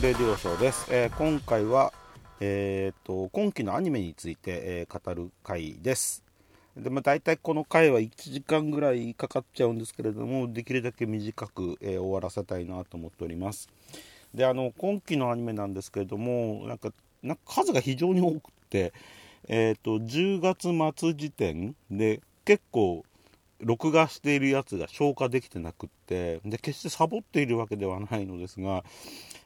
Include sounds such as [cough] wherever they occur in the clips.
レディオショーです、えー今回は、えー、と今期のアニメについて、えー語る回ですで、まあ、大体この回は1時間ぐらいかかっちゃうんですけれどもできるだけ短く、えー終わらせたいなと思っております。であの今期のアニメなんですけれどもなんかなんか数が非常に多くって、えー、と10月末時点で結構録画しているやつが消化できてなくってで決してサボっているわけではないのですが、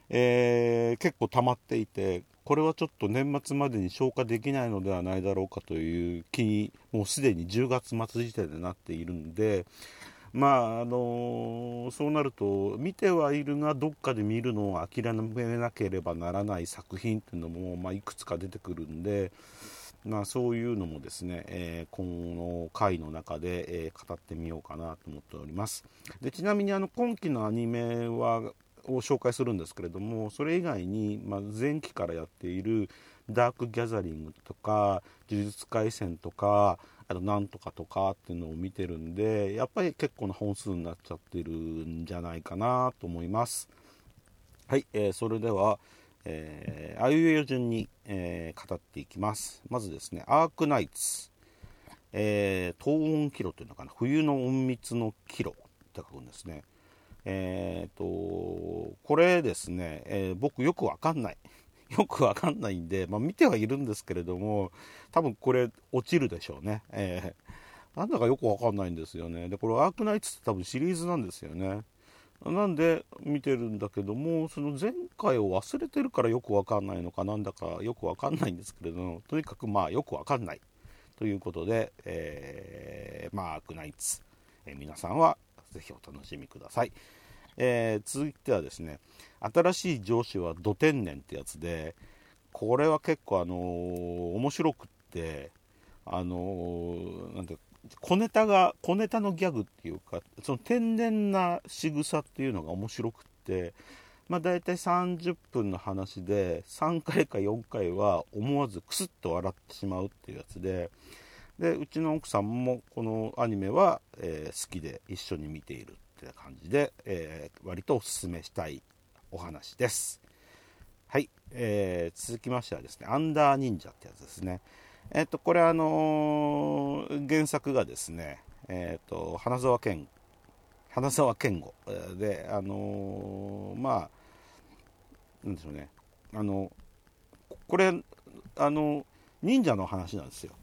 えー結構溜まっていてこれはちょっと年末までに消化できないのではないだろうかという気にもうすでに10月末時点でなっているのでまああのそうなると見てはいるがどっかで見るのを諦めなければならない作品っていうのも、まあ、いくつか出てくるんで。まあ、そういうのもですね、えーこの回の中で、えー語ってみようかなと思っておりますでちなみにあの今期のアニメはを紹介するんですけれどもそれ以外に、まあ、前期からやっている「ダークギャザリング」とか「呪術廻戦」とかあと「なんとか」とかっていうのを見てるんでやっぱり結構な本数になっちゃってるんじゃないかなと思います。はい、えーそれでは、えー、あいうえお順に、えー語っていきます。まずですねアークナイツ、えー、東温キロというのかな？冬の隠密のキロって書くんですね。えー、とこれですね、えー僕よくわかんない。[laughs] よくわかんないんで、まあ、見てはいるんですけれども多分これ落ちるでしょうね、えーなんだかよくわかんないんですよね。でこれアークナイツって多分シリーズなんですよね。なんで見てるんだけどもその前回を忘れてるからよくわかんないのかなんだかよくわかんないんですけれどもとにかくまあよくわかんない。ということで、えーまあアークナイツ、えー皆さんはぜひお楽しみください、えー続いてはですね新しい上司は土天然ってやつでこれは結構あのー面白くってあのーなんて小ネタが小ネタのギャグっていうかその天然な仕草っていうのが面白くってまあ大体30分の話で3回か4回は思わずクスッと笑ってしまうっていうやつででうちの奥さんもこのアニメは、えー好きで一緒に見ているって感じで、えー割とおすすめしたいお話です。はい、えー続きましてはですねアンダー忍者ってやつですね。えっ、とこれあのー原作がですねえっ、と花沢健花沢健吾であのまあなんでしょうね。あのこれあの忍者の話なんですよ。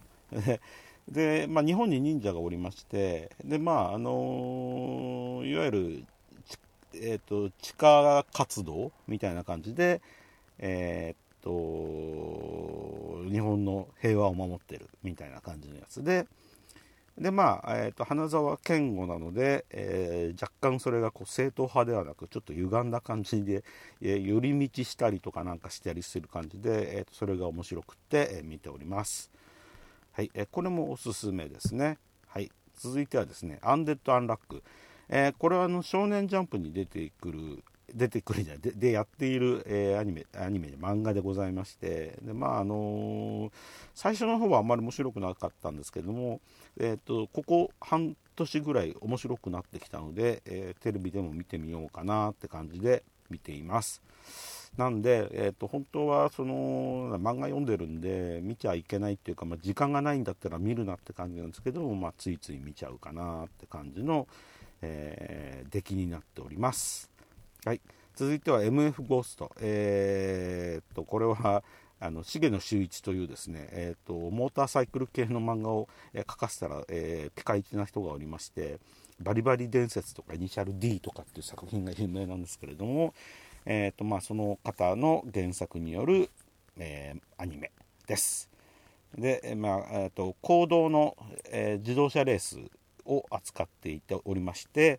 で、まあ、日本に忍者がおりましてでまああのいわゆるえー、と地下活動みたいな感じで、えー、と日本の平和を守ってるみたいな感じのやつででまあ、えー、と花沢健吾なので、えー若干それがこう正統派ではなくちょっと歪んだ感じで、えー寄り道したりとかなんかしたりする感じで、えーとそれが面白くって、えー見ております。はい、えこれもおすすめですね。はい続いてはですねアンデッド・アンラック。えーこれはあの少年ジャンプに出てくる出てくるじゃないででやっている、えーアニメアニメ漫画でございましてでまああのー最初の方はあんまり面白くなかったんですけども、えー、とここ半年ぐらい面白くなってきたので、えテレビでも見てみようかなって感じで見ています。なんで、えー、と本当はその漫画読んでるんで見ちゃいけないっていうか、まあ、時間がないんだったら見るなって感じなんですけども、まあ、ついつい見ちゃうかなって感じの、えー出来になっております。はい、続いては MF ゴースト、えーとこれはあの重野修一というですね、えーっとモーターサイクル系の漫画を、え描かせたら、えーピカイチな人がおりましてバリバリ伝説とかイニシャル D とかっていう作品が有名なんですけれども、えーとまあ、その方の原作による、えーアニメです。で、まあえー、と公道の、えー自動車レースを扱っていておりまして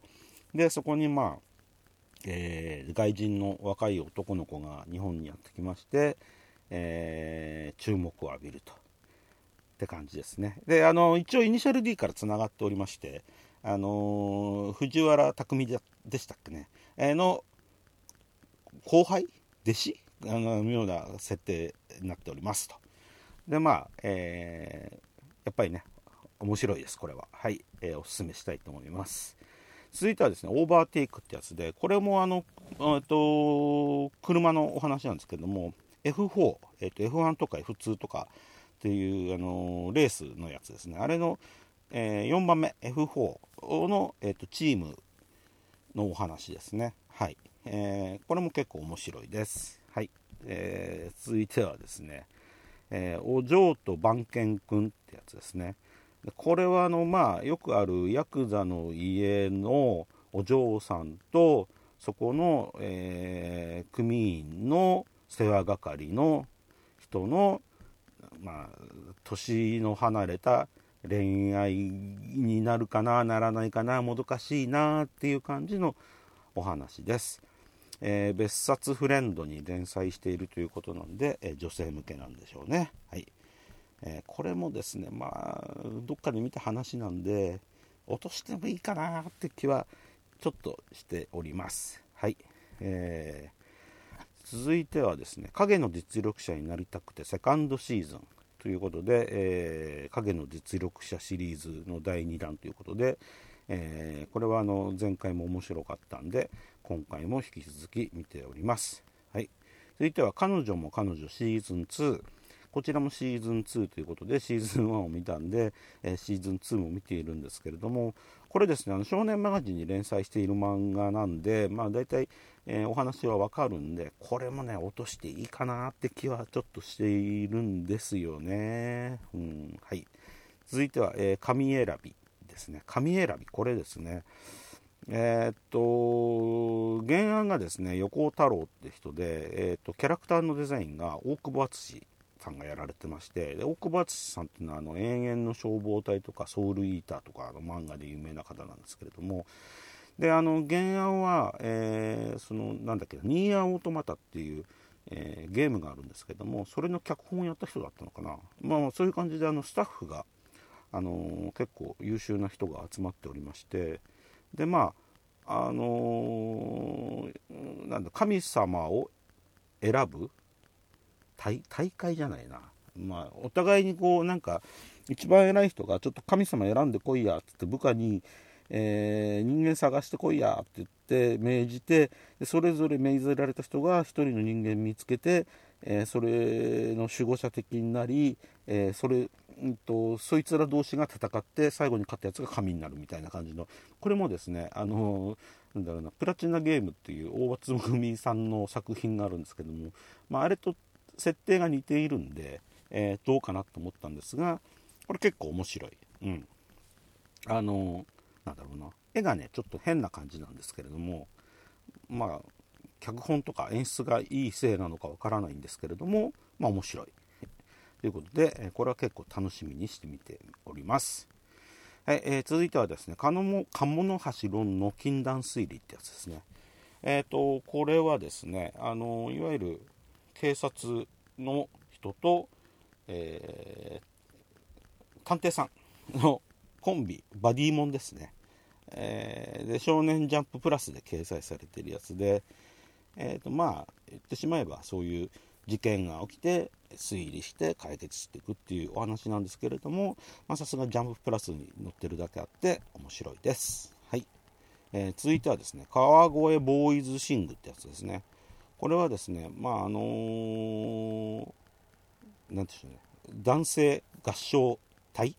でそこにまあえー外人の若い男の子が日本にやってきまして、えー注目を浴びるとって感じですねであの一応イニシャル D からつながっておりましてあのー藤原匠ででしたっけね、えの後輩弟子？あのような設定になっておりますと。で、まあ、えーやっぱりね、面白いです、これは。はい、えーおすすめしたいと思います。続いてはですね、オーバーテイクってやつで、これもあの、えっと、車のお話なんですけども、F4、えっと、F1 とか F2 とかっていう、あのレースのやつですね。あれの、えー4番目、F4 の、えっと、チームのお話ですね。はい。えーこれも結構面白いです。はい。えー続いてはですね、えーお嬢と番犬くんってやつですね。これはあの、まあ、よくあるヤクザの家のお嬢さんと、そこの、えー組員の世話係の人の、まあ、年の離れた恋愛になるかな、ならないかな、もどかしいなっていう感じのお話です。えー別冊フレンドに連載しているということなんで、えー女性向けなんでしょうね。はい。えーこれもですね、まあ、どっかで見た話なんで、落としてもいいかなって気はちょっとしております。はい。えー続いてはですね、影の実力者になりたくてセカンドシーズンということで、えー影の実力者シリーズの第2弾ということで、えーこれはあの前回も面白かったんで、今回も引き続き見ております。はい。続いては彼女も彼女シーズン2。こちらもシーズン2ということで、シーズン1を見たんで、えシーズン2も見ているんですけれども、これですね、あの少年マガジンに連載している漫画なんで、まあ大体、えーお話はわかるんで、これもね、落としていいかなって気はちょっとしているんですよね。うん、はい。続いては、えー紙選びですね。紙選び、これですね。えーっと、原案がですね、横尾太郎って人で、えーっと、キャラクターのデザインが大久保敦さんがやられてまして、で大久保敦さんっていうのは、あの、永遠の消防隊とか、ソウルイーターとかの漫画で有名な方なんですけれども、で、あの、原案は、えーその、なんだっけ、ニーアンオートマタっていう、えーゲームがあるんですけども、それの脚本をやった人だったのかな。まあ、そういう感じで、あの、スタッフが、あの結構優秀な人が集まっておりましてでまああのーなんだ神様を選ぶ大会じゃないな、まあ、お互いにこうなんか一番偉い人がちょっと神様選んでこいやっつって部下に、えー人間探してこいやって言って命じてでそれぞれ命ぜられた人が一人の人間見つけて、えーそれの守護者的になり、えーそれうんとそいつら同士が戦って最後に勝ったやつが神になるみたいな感じの。これもですねあのなんだろうなプラチナゲームっていう大津組さんの作品があるんですけども、まあ、あれと設定が似ているんで、えどうかなと思ったんですがこれ結構面白い、うん、あのなんだろうな絵がねちょっと変な感じなんですけれどもまあ脚本とか演出がいいせいなのかわからないんですけれどもまあ面白いということで、これは結構楽しみにしてみております。はいえー続いてはですね、鴨の鴨の橋論の禁断推理ってやつですね。えっ、と、これはですね、あのいわゆる警察の人と、えー探偵さんのコンビ、バディモンですね。えーで、少年ジャンププラスで掲載されてるやつで、えーとまあ、言ってしまえばそういう事件が起きて推理して解決していくっていうお話なんですけれどもさすがジャンププラスに載ってるだけあって面白いです、はい。えー続いてはですね川越ボーイズシングってやつですね。これはですねまああのーていうんでしょうね。男性合唱隊？っ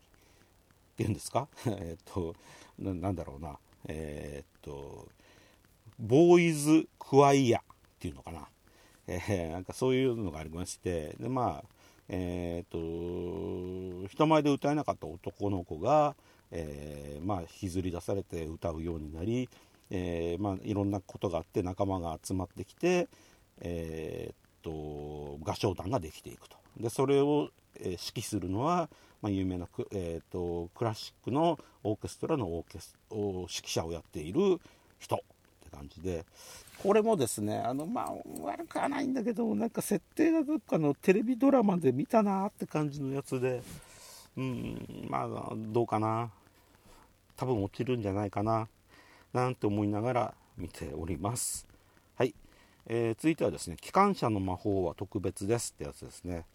ていうんですか？[laughs] えっとななんだろうな。えーっとボーイズクワイアっていうのかな、えーなんかそういうのがありましてでまあえーっと人前で歌えなかった男の子が、えーまあ、引きずり出されて歌うようになり、えーまあ、いろんなことがあって仲間が集まってきて、えーっと合唱団ができていくと。でそれを、えー指揮するのは、まあ、有名なク,、えーとクラシックのオーケストラのオーケス指揮者をやっている人。感じでこれもですねあのまあ悪くはないんだけどなんか設定がどっかのテレビドラマで見たなって感じのやつでうんまあどうかな。多分落ちるんじゃないかななんて思いながら見ております。はい、えー、続いてはですね「機関車の魔法は特別です」ってやつですね。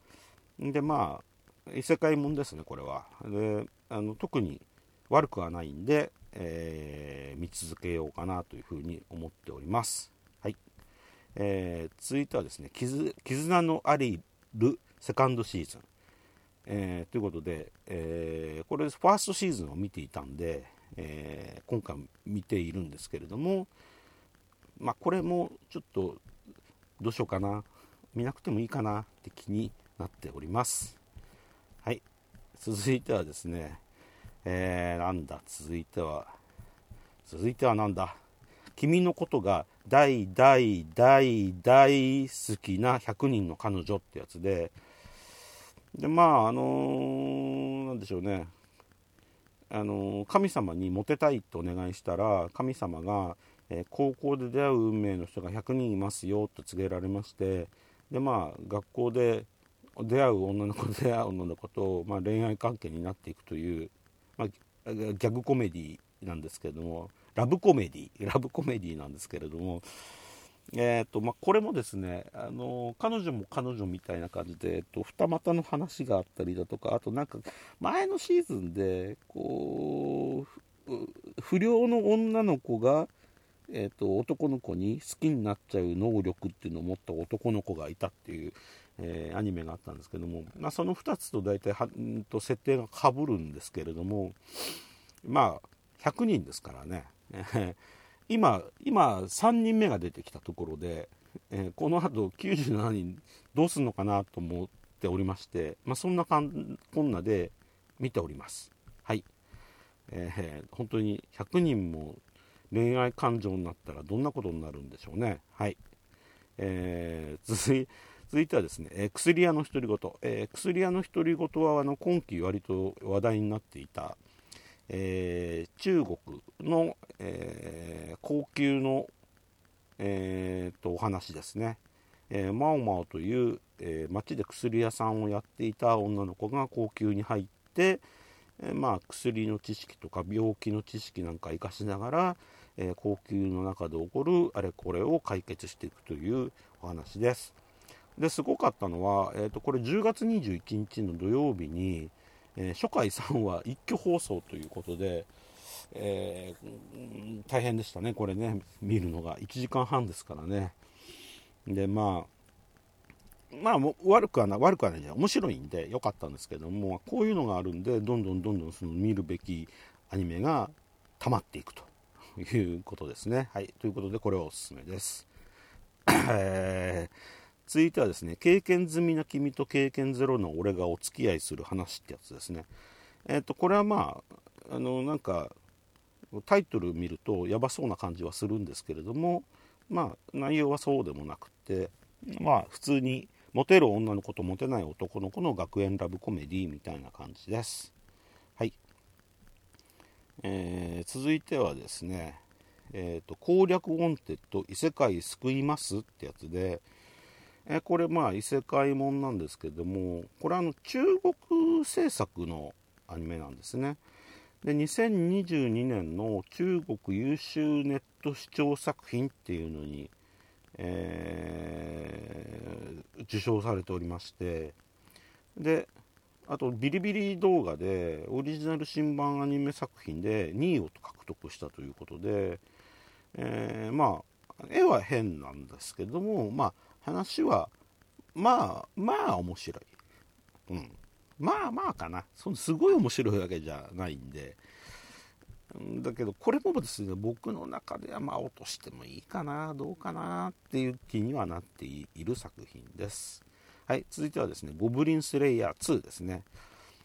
でまあ異世界もんですねこれは。であの特に悪くはないんで、えー、見続けようかなというふうに思っております。はい。えー、続いてはですね絆のありるセカンドシーズン、えー、ということで、えー、これファーストシーズンを見ていたんで、えー、今回見ているんですけれども、まあ、これもちょっとどうしようかな。見なくてもいいかなって気になっております。はい。続いてはですね、えー、なんだ？続いては続いてはなんだ？君のことが大大大大好きな100人の彼女ってやつででまああのー、なんでしょうね。あのー、神様にモテたいとお願いしたら神様が、えー、高校で出会う運命の人が100人いますよと告げられましてでまあ学校で出会う女の子出会う女の子と、まあ、恋愛関係になっていくという、まあ、ギャグコメディなんですけれどもラブコメディラブコメディなんですけれども、えーとまあ、これもですねあの彼女も彼女みたいな感じで、えっと、二股の話があったりだとかあとなんか前のシーズンでこう不良の女の子が、えーと、男の子に好きになっちゃう能力っていうのを持った男の子がいたっていう、えー、アニメがあったんですけども、まあ、その2つと大体はんと設定がかぶるんですけれどもまあ100人ですからね [laughs] 今、今、3人目が出てきたところで、えー、この後97人どうするのかなと思っておりまして、まあ、そんなかんこんなで見ております。はい。えー、本当に100人も恋愛感情になったらどんなことになるんでしょうね。はい。えー、続い続いてはですね、えー、薬屋の独り言、えー、薬屋の独り言はあの今季割と話題になっていた、えー、中国の、えー、高級の、えー、とお話ですね、えー、マオマオという、えー、町で薬屋さんをやっていた女の子が高級に入って、えー、まあ、薬の知識とか病気の知識なんか生かしながら、えー、高級の中で起こるあれこれを解決していくというお話です。ですごかったのは、えー、とこれ10月21日の土曜日に、えー、初回3話一挙放送ということで、えー、大変でしたね、これね、見るのが1時間半ですからね。で、まあ、まあ、悪くはない、悪くはないじゃ面白いんで良かったんですけども、こういうのがあるんで、どんどんどんどんその見るべきアニメが溜まっていくということですね。はい、ということで、これはおすすめです。えー続いてはですね、経験済みな君と経験ゼロの俺がお付き合いする話ってやつですね。えっ、ー、と、これはまあ、あの、なんか、タイトル見るとやばそうな感じはするんですけれども、まあ、内容はそうでもなくて、まあ、普通にモテる女の子とモテない男の子の学園ラブコメディみたいな感じです。はい。えー、続いてはですね、えーと、攻略 Wanted 異世界救いますってやつで、えこれまあ異世界もんなんですけどもこれあの中国制作のアニメなんですね。で2022年の中国優秀ネット視聴作品っていうのに、えー、受賞されておりましてであとビリビリ動画でオリジナル新番アニメ作品で2位を獲得したということで、えー、まあ絵は変なんですけどもまあ話は、まあ、まあ面白い。うん。まあまあかな。そのすごい面白いわけじゃないんで。だけど、これもですね、僕の中ではまあ落としてもいいかな、どうかなっていう気にはなっている作品です。はい、続いてはですね、ゴブリンスレイヤー2ですね。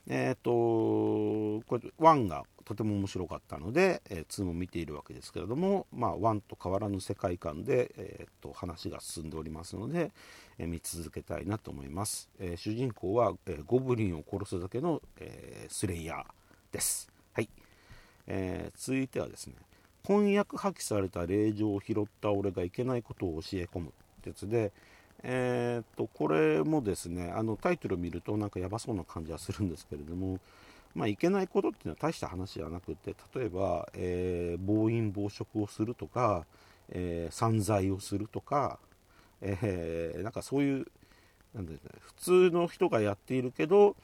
えっ、ー、と、これ、1がとても面白かったので、えー、2も見ているわけですけれども、まあ、1と変わらぬ世界観で、えーと、話が進んでおりますので、えー、見続けたいなと思います。え、主人公は、えゴブリンを殺すだけの、えスレイヤーです。はい。え続いてはですね、婚約破棄された令状を拾った俺がいけないことを教え込むってやつで、えー、とこれもですねあのタイトルを見るとなんかやばそうな感じはするんですけれどもまあ、いけないことっていうのは大した話じゃなくて例えば、えー、暴飲暴食をするとか、えー、散財をするとか、えー、なんかそういうなんで、ね、普通の人がやっているけど、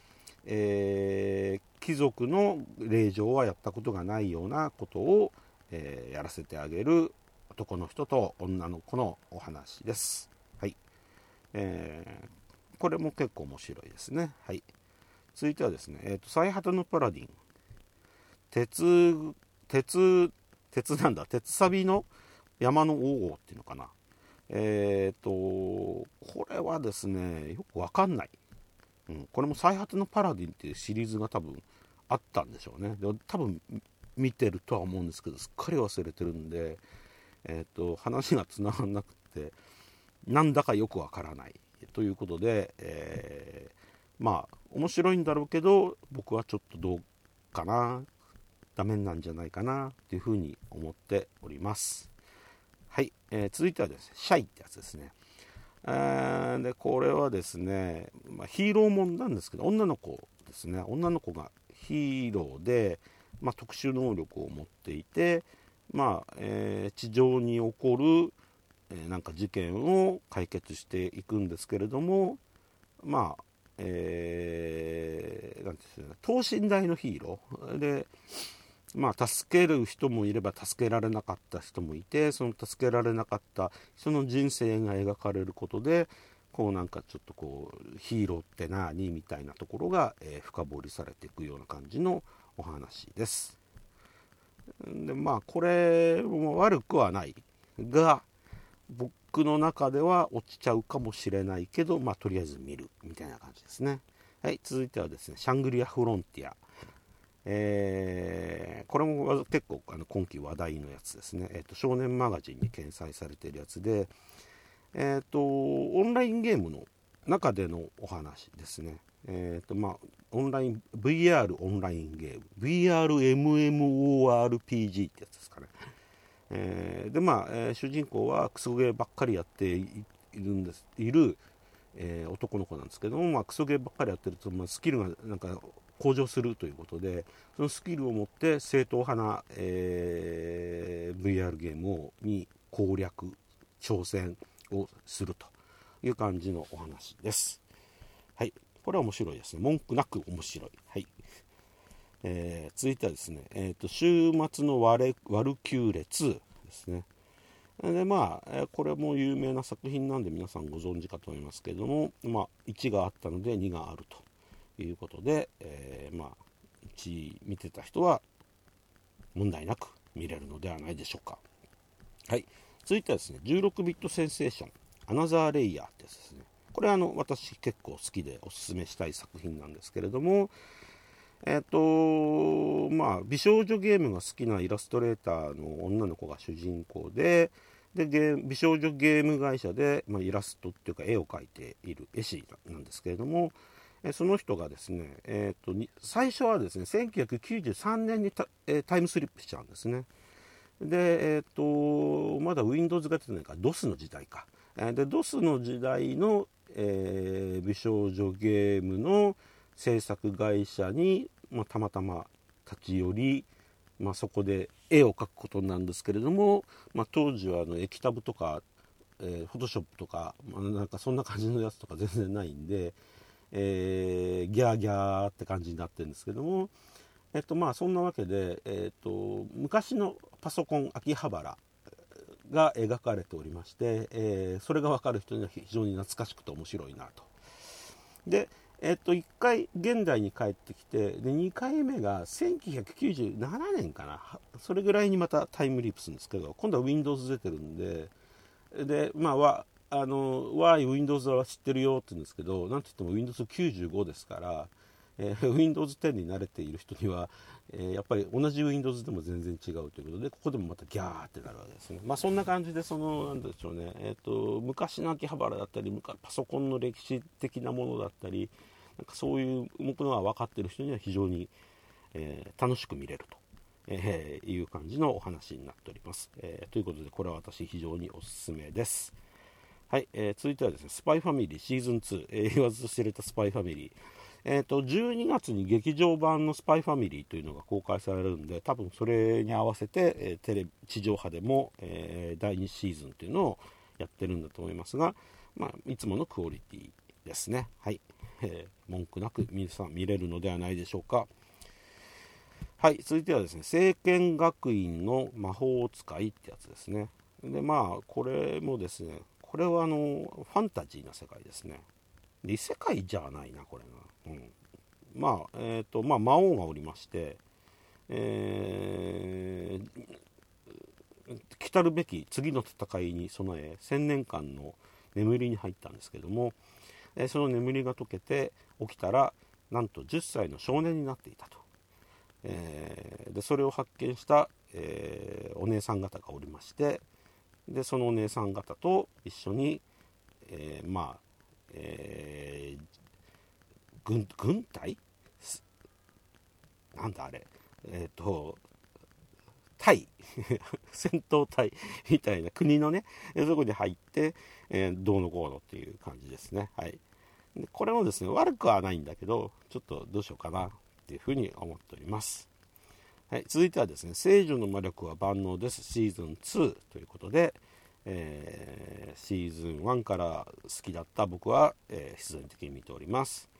えー、貴族の令状はやったことがないようなことを、えー、やらせてあげる男の人と女の子のお話です。はい。えー、これも結構面白いですね。はい。続いてはですね、えーと、最果てのパラディン。鉄、鉄、鉄なんだ、鉄サビの山の王王っていうのかな。えっ、ー、と、これはですね、よくわかんない。うん、これも最果てのパラディンっていうシリーズが多分あったんでしょうね。で多分見てるとは思うんですけど、すっかり忘れてるんで、えっ、ー、と、話がつながんなくて、なんだかよくわからない。ということで、えーまあ面白いんだろうけど僕はちょっとどうかなダメなんじゃないかなっていうふうに思っております。はい、えー、続いてはですねシャイってやつですね。えでこれはですね、まあ、ヒーローもんなんですけど女の子ですね。女の子がヒーローで、まあ、特殊能力を持っていて、まあえー、地上に起こる、えー、なんか事件を解決していくんですけれどもまあえー、なんですね、等身大のヒーローで、まあ、助ける人もいれば助けられなかった人もいてその助けられなかった人の人生が描かれることでこうなんかちょっとこうヒーローって何？みたいなところが、えー、深掘りされていくような感じのお話です。でまあこれも悪くはないが僕の中では落ちちゃうかもしれないけど、まあ、とりあえず見るみたいな感じですね。はい、続いてはですね、シャングリア・フロンティア。えー、これも結構あの今季話題のやつですね、えーと、少年マガジンに掲載されているやつで、えーと、オンラインゲームの中でのお話ですね、えーとまあ、オンライン VR オンラインゲーム VRMMORPG ってやつですかね、えー、でまあ、えー、主人公はクソゲーばっかりやっているんですいる、えー、男の子なんですけども、まあ、クソゲーばっかりやってると、まあ、スキルがなんか向上するということでそのスキルを持って正統派な、えー、VR ゲームをに攻略挑戦をするという感じのお話です。はい。これは面白いですね。文句なく面白い。はい。えー、続いてはですね、えーと、週末のワルワルキューレ2ですね。でまあ、これも有名な作品なんで皆さんご存知かと思いますけれども、まあ、1があったので2があるということで、えー、まあ、1見てた人は問題なく見れるのではないでしょうか。はい、続いてはですね、16ビットセンセーション、アナザーレイヤーってやつですね。これあの私結構好きでおすすめしたい作品なんですけれども、えっ、とまあ美少女ゲームが好きなイラストレーターの女の子が主人公でで美少女ゲーム会社で、まあ、イラストっていうか絵を描いている絵師なんですけれどもえその人がですね、えーと、最初はですね1993年にタ,、えタイムスリップしちゃうんですね。で、えーと、まだ Windows が出てないから DOS の時代か、えで DOS の時代の、えー、美少女ゲームの制作会社に、まあ、たまたま立ち寄り、まあ、そこで絵を描くことなんですけれども、まあ、当時はあの液タブとか、えー、フォトショップとか、まあ、なんかそんな感じのやつとか [laughs] 全然ないんで、えー、ギャーギャーって感じになってるんですけども、えっとまあ、そんなわけで、えっと、昔のパソコン秋葉原が描かれておりまして、えー、それが分かる人には非常に懐かしくて面白いなと。で、えっと、1回現代に帰ってきてで2回目が1997年かな。それぐらいにまたタイムリープするんですけど今度は Windows 出てるんででまあわあの Y、Windows は知ってるよって言うんですけどなんといっても Windows95 ですからえー、Windows 10に慣れている人には、えー、やっぱり同じ Windows でも全然違うということでここでもまたギャーってなるわけですね。まあそんな感じでそのなんでしょうね、えーと、昔の秋葉原だったりパソコンの歴史的なものだったりなんかそういうものが分かってる人には非常に、えー、楽しく見れると。えー、いう感じのお話になっております、えー、ということでこれは私非常におすすめですはい、えー、続いてはですねスパイファミリーシーズン2、えー、言わずと知れたスパイファミリーえーと、12月に劇場版の「スパイファミリー」というのが公開されるんで多分それに合わせて、えー、テレビ地上波でも、えー、第2シーズンというのをやってるんだと思いますが、まあ、いつものクオリティですね。はい、えー、文句なく皆さん見れるのではないでしょうか。はい。続いてはですね聖剣学院の魔法使いってやつですね。でまあこれもですねこれはあのファンタジーな世界ですね。異世界じゃないなこれが、うん、まあえっ、ー、とまあ魔王がおりましてえー、来たるべき次の戦いに備え1000年間の眠りに入ったんですけども、え、その眠りが解けて起きたらなんと10歳の少年になっていたと、えー、でそれを発見した、えー、お姉さん方がおりましてでそのお姉さん方と一緒に、えまあえ軍軍隊？なんだあれ？えっ、ー、と隊。[laughs] 戦闘隊みたいな国のねそこに入って、えー、どうのこうのっていう感じですね。はい。でこれもですね悪くはないんだけどちょっとどうしようかなっていうふうに思っております。はい、続いてはですね「聖女の魔力は万能です」シーズン2ということで、えー、シーズン1から好きだった僕は、えー、必然的に見ております。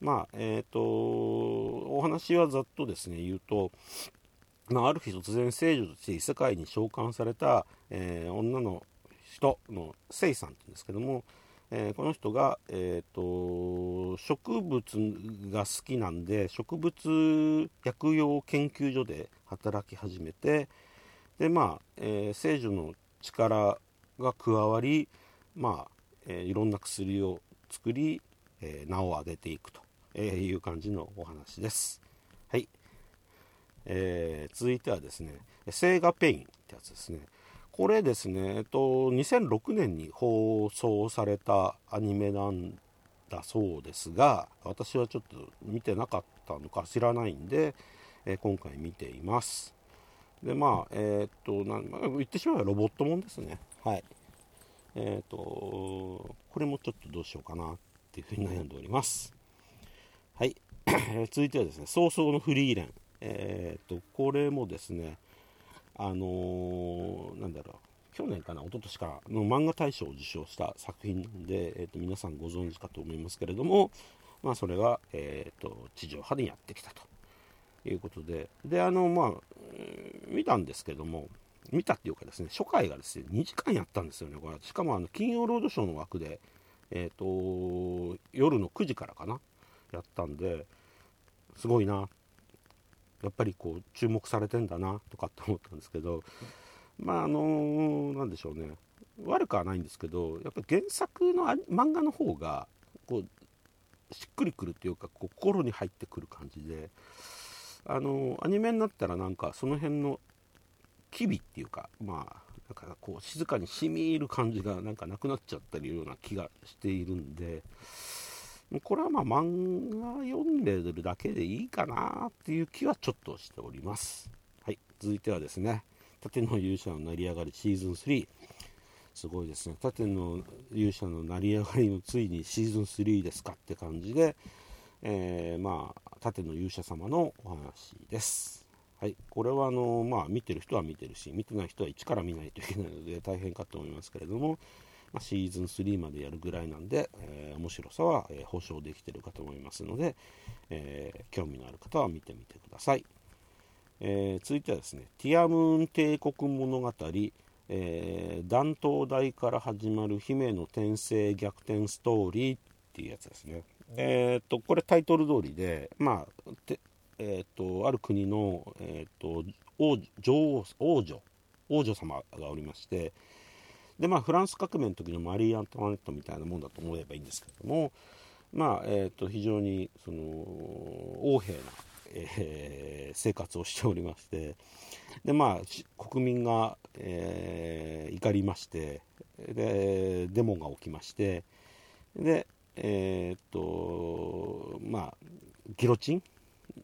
まあえっ、ー、とお話はざっとですね言うと、まあ、ある日突然聖女として異世界に召喚された、えー、女の人のセイさんって言うんですけども、えー、この人が、えーと、植物が好きなんで植物薬用研究所で働き始めてでまあ、えー、聖女の力が加わりまあ、えー、いろんな薬を作り、え名を上げていくとえいう感じのお話です。はい。えー、続いてはですね、セーガペインってやつですね。これですね、えっと、2006年に放送されたアニメなんだそうですが、私はちょっと見てなかったのか知らないんで、え、今回見ています。で、まあ、えー、っとな、言ってしまえばロボットもんですね。はい。えっと、これもちょっとどうしようかなっていうふうに悩んでおります。はい、続いてはですね、早々のフリーレン。えー、と、これもですね、あのー、去年かな、一昨年からの漫画大賞を受賞した作品で、えーと、皆さんご存知かと思いますけれども、まあ、それが、えーと、地上波でやってきたということで、で、あの、まあ、見たんですけども、見たっていうかですね、初回がですね、2時間やったんですよね、これ。しかも、あの、金曜ロードショーの枠で、えっ、ー、と、夜の9時からかな、やったんですごいなやっぱりこう注目されてんだなとかって思ったんですけどまああの何でしょうね悪くはないんですけどやっぱ原作の漫画の方がこうしっくりくるっていうかこう心に入ってくる感じであのアニメになったらなんかその辺の機微っていうかまあだかこう静かにしみ入る感じがなんかなくなっちゃったりような気がしているんでこれはまあ漫画読んでるだけでいいかなっていう気はちょっとしております。はい、続いてはですね、盾の勇者の成り上がりシーズン3。すごいですね。盾の勇者の成り上がりのついにシーズン3ですかって感じで、えー、まあ、盾の勇者様のお話です。はい、これはあの、まあ、見てる人は見てるし、見てない人は一から見ないといけないので大変かと思いますけれども、ま、シーズン3までやるぐらいなんで、えー、面白さは、えー、保証できてるかと思いますので、え、興味のある方は見てみてください。え続いてはですね、ティアムーン帝国物語、え弾頭台から始まる姫の転生逆転ストーリーっていうやつですね。えっと、これタイトル通りで、まあ、えっと、ある国の、えっと、王女王女王女様がおりまして、でまあフランス革命の時のマリー・アントワネットみたいなもんだと思えばいいんですけどもまあえーと、非常にその横柄な、えー、生活をしておりましてでまあ国民が、えー、怒りましてでデモが起きましてでえっ、とまあギロチン、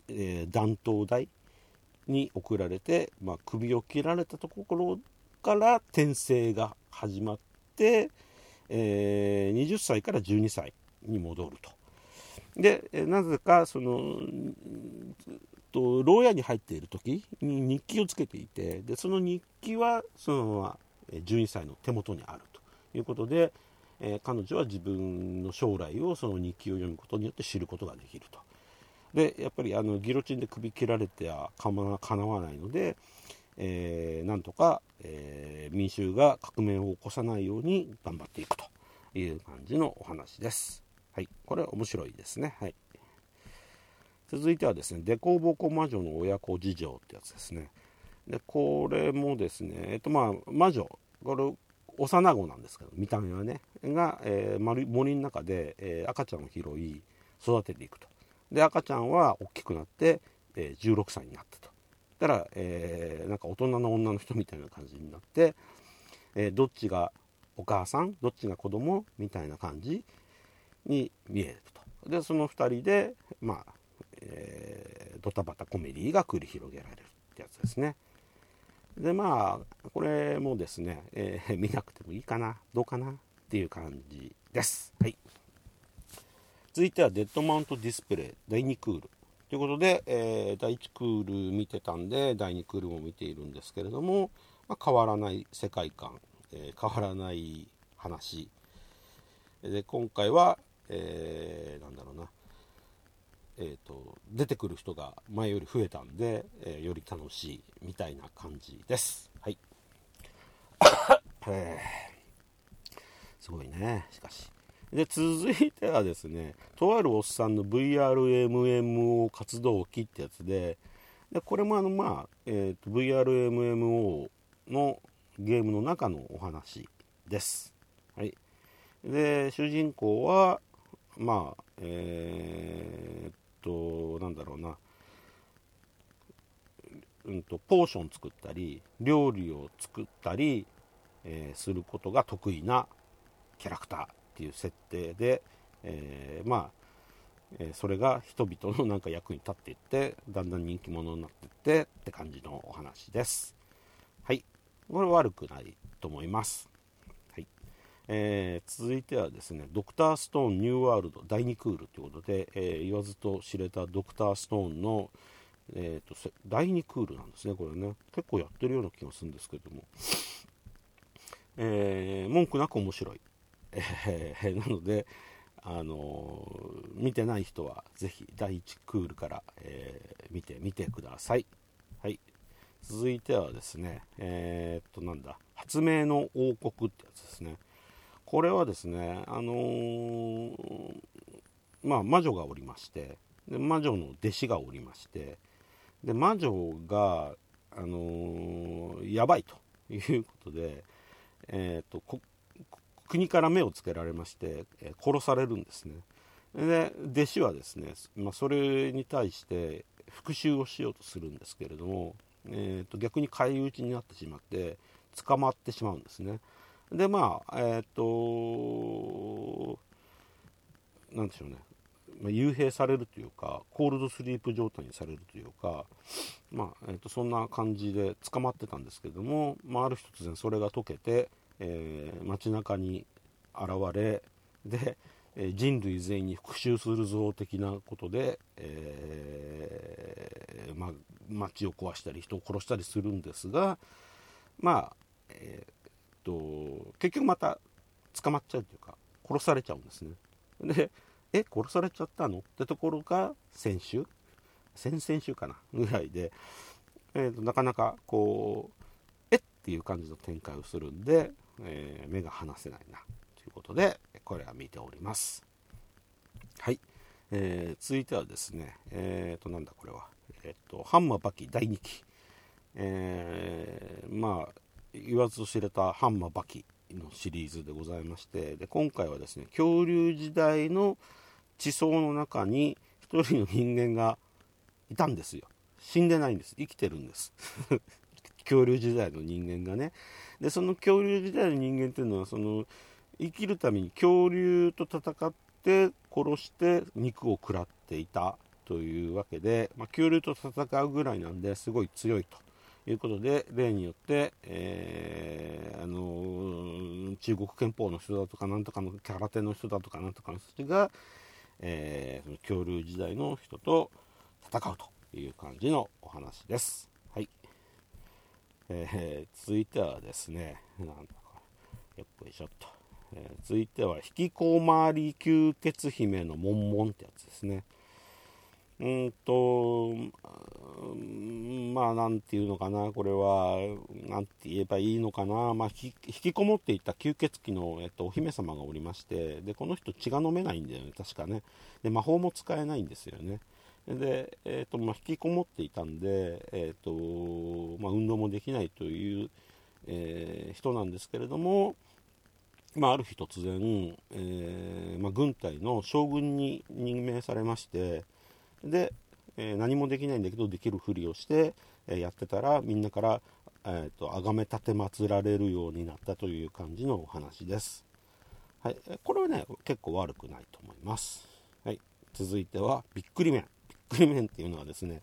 えー、弾頭台に送られて、まあ、首を切られたところから転生が始まって、えー、20歳から12歳に戻ると。でなぜかそのと牢屋に入っている時に日記をつけていてでその日記はそのまま12歳の手元にあるということで、えー、彼女は自分の将来をその日記を読むことによって知ることができるとでやっぱりあのギロチンで首切られてはかなわないので、えー、なんとか、えー、民衆が革命を起こさないように頑張っていくという感じのお話です。はい、これ面白いですね。はい、続いてはですね、デコボコ魔女の親子事情ってやつですね。で、これもですね、えっとまあ、魔女、これ、幼子なんですけど、見た目はね、が、えー、森の中で、えー、赤ちゃんを拾い、育てていくと。で、赤ちゃんは大きくなって、えー、16歳になったと。たら、えー、なんか大人の女の人みたいな感じになって、えー、どっちがお母さんどっちが子供みたいな感じに見えるとでその2人でまあえー、ドタバタコメディが繰り広げられるってやつですね。でまあこれもですね、えー、見なくてもいいかなどうかなっていう感じです。はい、続いてはデッドマウントディスプレイ第2クールということで、えー、第1クール見てたんで第2クールも見ているんですけれども、まあ、変わらない世界観、えー、変わらない話で今回は、えー、なんだろうなえーと、出てくる人が前より増えたんで、えー、より楽しいみたいな感じです。はい。[coughs] すごいね、しかし。で、続いてはですね、とあるおっさんの VRMMO 活動機ってやつで、でこれもあの、まあ、えーと、VRMMO のゲームの中のお話です。はい。で、主人公は、まあ、えー、となんだろうな、うんと、ポーション作ったり料理を作ったり、えー、することが得意なキャラクターっていう設定で、えー、まあ、え、それが人々の [laughs] なんか役に立っていってだんだん人気者になっていってって感じのお話です。はい。これ悪くないと思います。えー、続いてはですね、ドクターストーンニューワールド第2クールということで、えー、言わずと知れたドクターストーンの、えーと、第2クールなんですね、これね。結構やってるような気がするんですけども。えー、文句なく面白い。えー、なので、あのー、見てない人はぜひ第1クールから、えー、見てみてください。はい。続いてはですね、えー、っと、なんだ、発明の王国ってやつですね。これはですね、あのー、まあ、魔女がおりましてで魔女の弟子がおりましてで魔女が、あのー、やばいということで、えーと、国から目をつけられまして、え、殺されるんですね。で弟子はですね、まあ、それに対して復讐をしようとするんですけれども、えーと逆に返り討ちになってしまって捕まってしまうんですね。でまあえっ、となんでしょうね、まあ、幽閉されるというかコールドスリープ状態にされるというか、まあえーと、そんな感じで捕まってたんですけども、まあ、ある日突然それが解けて、えー、街中に現れで、え人類全員に復讐するぞ的なことで、えー、まあ、街を壊したり人を殺したりするんですがまあ、えーと、結局また捕まっちゃうというか殺されちゃうんですね。でえ殺されちゃったのってところが先週？先々週かな？ぐらいで、えーと、なかなかこうえっていう感じの展開をするんで、えー、目が離せないなということでこれは見ております。はい、えー、続いてはですねえっ、ー、となんだこれは？えっ、とハンマーバキ第2期。えー、まあ言わずと知れたハンマーバキ。のシリーズでございましてで今回はですね恐竜時代の地層の中に1人の人間がいたんですよ。死んでないんです。生きてるんです。[laughs] 恐竜時代の人間がね。でその恐竜時代の人間っていうのはその生きるために恐竜と戦って殺して肉を食らっていたというわけで、まあ、恐竜と戦うぐらいなんですごい強いと。いうことで、例によって、えー、あの中国憲法の人だとか、なんとかの空手の人だとか、なんとかの人たちが、えー、その恐竜時代の人と戦うという感じのお話です。はい。えー、続いてはですね、なんだか、よっこいしょっと。えー、続いては、引きこまり吸血姫のモンモンってやつですね。うんと、まあ、なんていうのかな、これは、なんて言えばいいのかな、まあ、引きこもっていた吸血鬼の、えっと、お姫様がおりまして、で、この人血が飲めないんだよね、確かね。で、魔法も使えないんですよね。で、えっと、まあ、引きこもっていたんで、えっと、まあ、運動もできないという、えー、人なんですけれども、まあ、ある日突然、えー、まあ、軍隊の将軍に任命されまして、で、えー、何もできないんだけどできるふりをして、えー、やってたらみんなからえーと、崇め立て祀られるようになったという感じのお話です。はい、これはね結構悪くないと思います。はい、続いてはびっくり麺。びっくり麺っていうのはですね、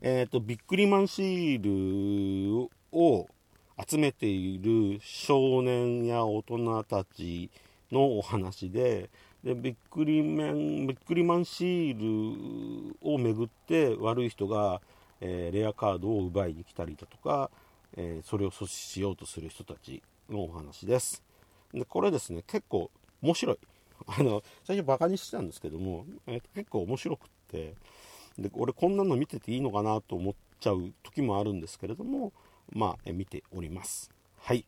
えーと、ビックリマンシールを集めている少年や大人たちのお話で、でびっくりマンビックリマンシールをめぐって悪い人が、えー、レアカードを奪いに来たりだとか、えー、それを阻止しようとする人たちのお話です。でこれですね結構面白い。あの最初バカにしてたんですけども、えー、結構面白くってで俺こんなの見てていいのかなと思っちゃう時もあるんですけれどもまあ、え見ております。はい。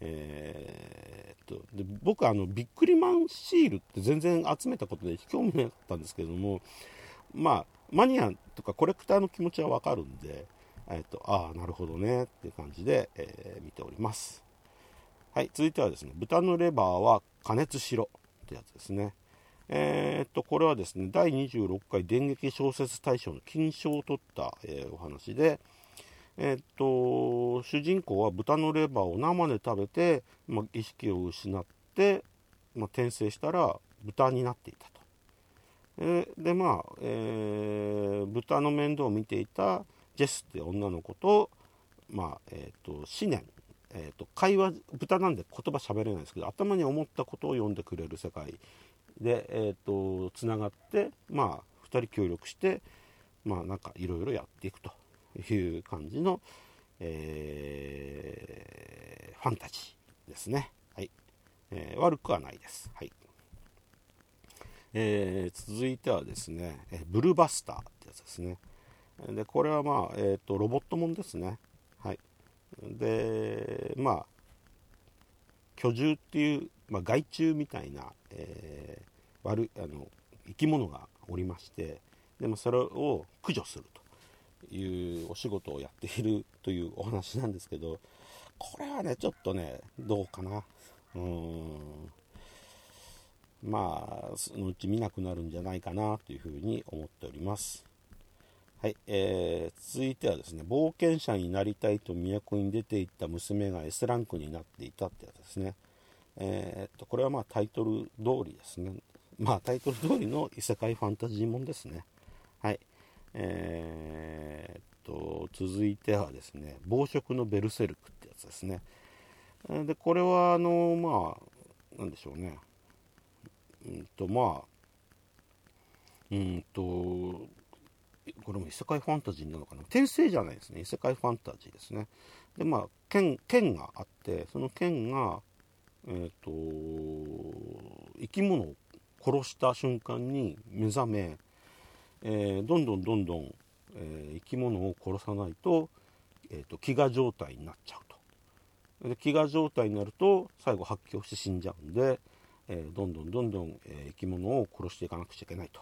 えー、っとで僕あのビックリマンシールって全然集めたことで興味なかったんですけどもまあマニアとかコレクターの気持ちはわかるんで、えー、っとああなるほどねって感じで、えー、見ております。はい続いてはですね豚のレバーは加熱しろってやつですね。えー、っとこれはですね第26回電撃小説大賞の金賞を取った、えお話で、えっと、主人公は豚のレバーを生で食べて、まあ、意識を失って、ま、転生したら豚になっていたと。え、で、まあ、えー、豚の面倒を見ていたジェスって女の子と、まあ、えっ、と、思念、えっ、と、会話、豚なんで言葉喋れないですけど、頭に思ったことを読んでくれる世界で、えっ、と、つながって、まあ、2人協力して、まあ、なんかいろいろやっていくと。いう感じの、えー、ファンタジーですね。はい。えー、悪くはないです。はい。えー、続いてはですね、ブルーバスターってやつですね。で、これはまあ、えっ、と、ロボットもんですね。はい。で、まあ、居住っていう、まあ、害虫みたいな、えー、悪あの生き物がおりましてでもそれを駆除するというお仕事をやっているというお話なんですけど、これはね、ちょっとね、どうかな。うーん。まあ、そのうち見なくなるんじゃないかなというふうに思っております。はい、えー、続いてはですね、冒険者になりたいと都に出ていった娘が S ランクになっていたってやつですね。えー、っと、これはまあタイトル通りですね。まあタイトル通りの異世界ファンタジーもんですね。えー、っと、続いてはですね、暴食のベルセルクってやつですね。で、これは、あの、まあ、なんでしょうね。うんと、まあ、うんと、これも異世界ファンタジーなのかな転生じゃないですね。異世界ファンタジーですね。で、まあ、剣、剣があって、その剣が、えっ、と、生き物を殺した瞬間に目覚め、えー、どんどんどんどん、えー、生き物を殺さないと,、えーと、飢餓状態になっちゃうと。で飢餓状態になると最後発狂して死んじゃうんで、えー、どんどんどんどん、え生き物を殺していかなくちゃいけないと。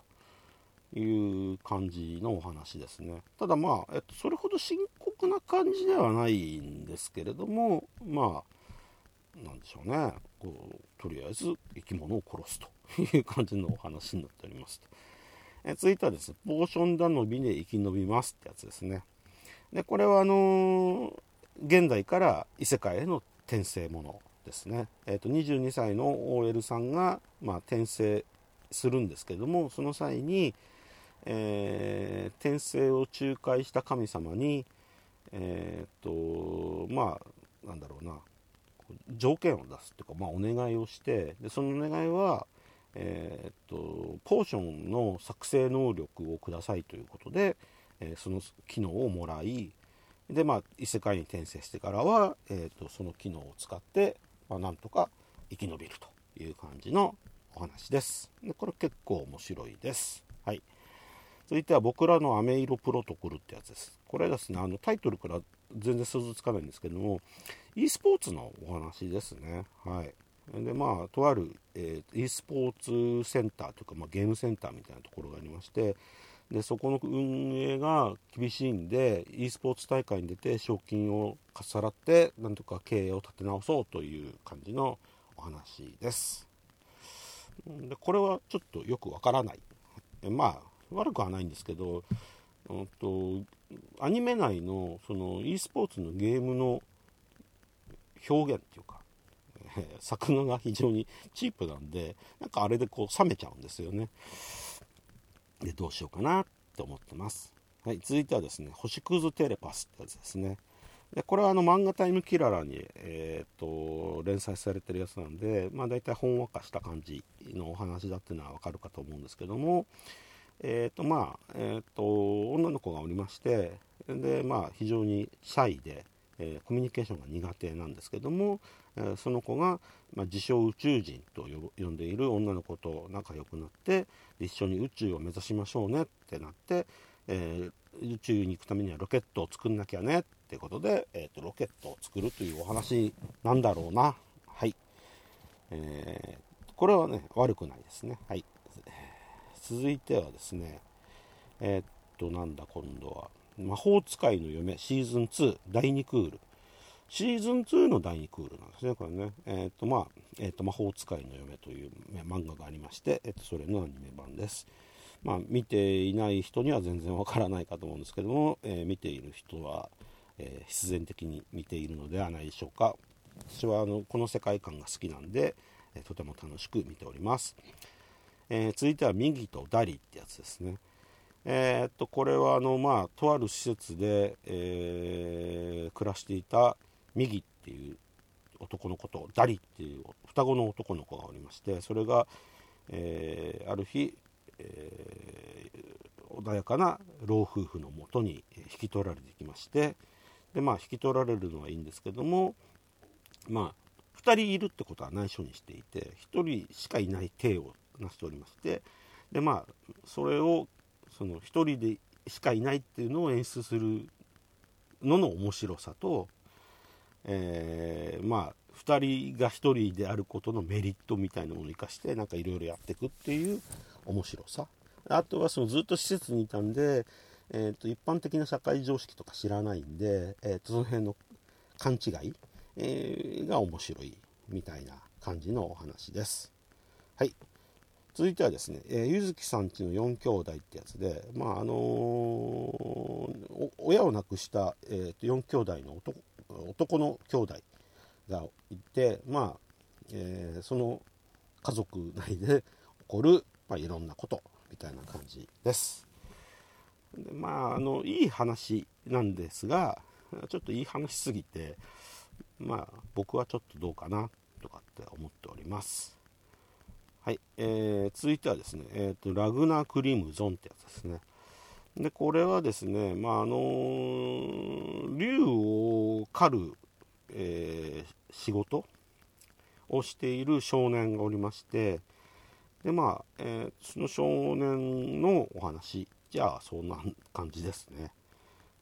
いう感じのお話ですね。ただまあ、えっと、それほど深刻な感じではないんですけれどもまあなんでしょうね。こうとりあえず生き物を殺すと。[laughs] いう感じのお話になっておりますと。え続いてはですね、ポーション頼みで生き延びますってやつですね。で、これはあのー、現代から異世界への転生ものですね。えっ、ー、と、22歳の OL さんが、まあ、転生するんですけども、その際に、えー、転生を仲介した神様に、えっ、と、まあ、なんだろうな、条件を出すっていうか、まあ、お願いをして、でそのお願いは、えーっとポーションの作成能力をくださいということで、えーその機能をもらいでまあ異世界に転生してからは、えーっとその機能を使って、まあ、なんとか生き延びるという感じのお話です。でこれ結構面白いです。はい。続いては僕らの飴色プロトコルってやつです。これですねあのタイトルから全然想像つかないんですけども e スポーツのお話ですね。はい。でまあとある、えー e スポーツセンターというか、まあ、ゲームセンターみたいなところがありましてでそこの運営が厳しいんで e スポーツ大会に出て賞金をかっさらってなんとか経営を立て直そうという感じのお話です。でこれはちょっとよくわからない。まあ悪くはないんですけど、と、アニメ内のその e スポーツのゲームの表現っていうか、え [laughs] ー作画が非常にチープなんでなんかあれでこう冷めちゃうんですよね。でどうしようかなって思ってます、はい、続いてはですね星屑テレパスってやつですね。でこれはあの漫画タイムキララに、えー、と連載されてるやつなんで、まあ、大体ほんわかした感じのお話だっていうのはわかるかと思うんですけども、えーとまあえー、と女の子がおりましてで、まあ、非常にシャイで、えーコミュニケーションが苦手なんですけども、えーその子が、まあ、自称宇宙人と呼んでいる女の子と仲良くなって一緒に宇宙を目指しましょうねってなって、えー宇宙に行くためにはロケットを作んなきゃねってことで、えーとロケットを作るというお話なんだろうな。はい、えーこれはね悪くないですね。はい。続いてはですねえっとなんだ今度は。魔法使いの嫁シーズン2第2クール。シーズン2の第2クールなんですねこれね。えーっとまあ、えーっと魔法使いの嫁という漫画がありまして、えーとそれのアニメ版です。まあ見ていない人には全然わからないかと思うんですけども、え見ている人は、え必然的に見ているのではないでしょうか。私はあのこの世界観が好きなんで、えとても楽しく見ております。え続いては右とダリってやつですね。えーっとこれはあの、まあ、とある施設で、えー暮らしていた右っていう男の子とダリっていう双子の男の子がおりましてそれが、えーある日、えー穏やかな老夫婦のもとに引き取られてきましてで、まあ、引き取られるのはいいんですけどもまあ、2人いるってことは内緒にしていて1人しかいない体を成しておりましてでまあそれをその1人でしかいないっていうのを演出するのの面白さと、えーまあ2人が1人であることのメリットみたいなものを生かしてなんかいろいろやっていくっていう面白さあとはそのずっと施設にいたんで、えー、と一般的な社会常識とか知らないんで、えー、とその辺の勘違いえーが面白いみたいな感じのお話です。はい。続いてはですね、えーゆずきさんちの4兄弟ってやつで、まああのー親を亡くした、えーと4兄弟の男男の兄弟がいて、まあえーその家族内で起こる、まあ、いろんなことみたいな感じです。でまああのいい話なんですがちょっといい話すぎてまあ僕はちょっとどうかなとかって思っておりますはい、えー続いてはですね、えーとラグナクリムゾンってやつですね。でこれはですねまああの竜を狩る、えー仕事をしている少年がおりましてでまあ、えーその少年のお話じゃあそんな感じですね、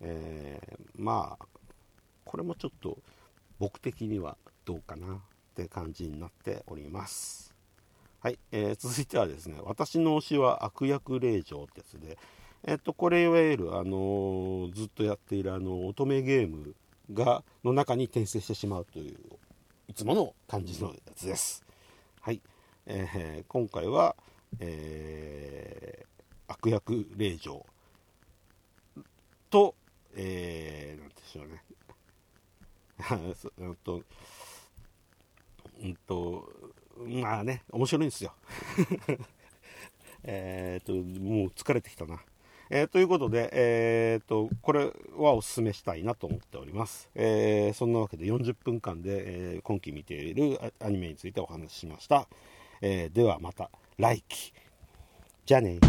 えまあこれもちょっと僕的にはどうかなって感じになっております。はい、えー続いてはですね私の推しは悪役令嬢ってやつでえっとこれいわゆるあのーずっとやっているあの乙女ゲームがの中に転生してしまうといういつもの感じのやつです。はい、えー今回は、えー悪役令嬢と、えー、なんでしょうね。そうんと、うんと、まあね、面白いんですよ。[laughs] えっと、もう疲れてきたな。えーということで、えー、とこれはお勧めしたいなと思っております、えーそんなわけで40分間で、えー今期見ているアニメについてお話ししました、えーではまた来期じゃあね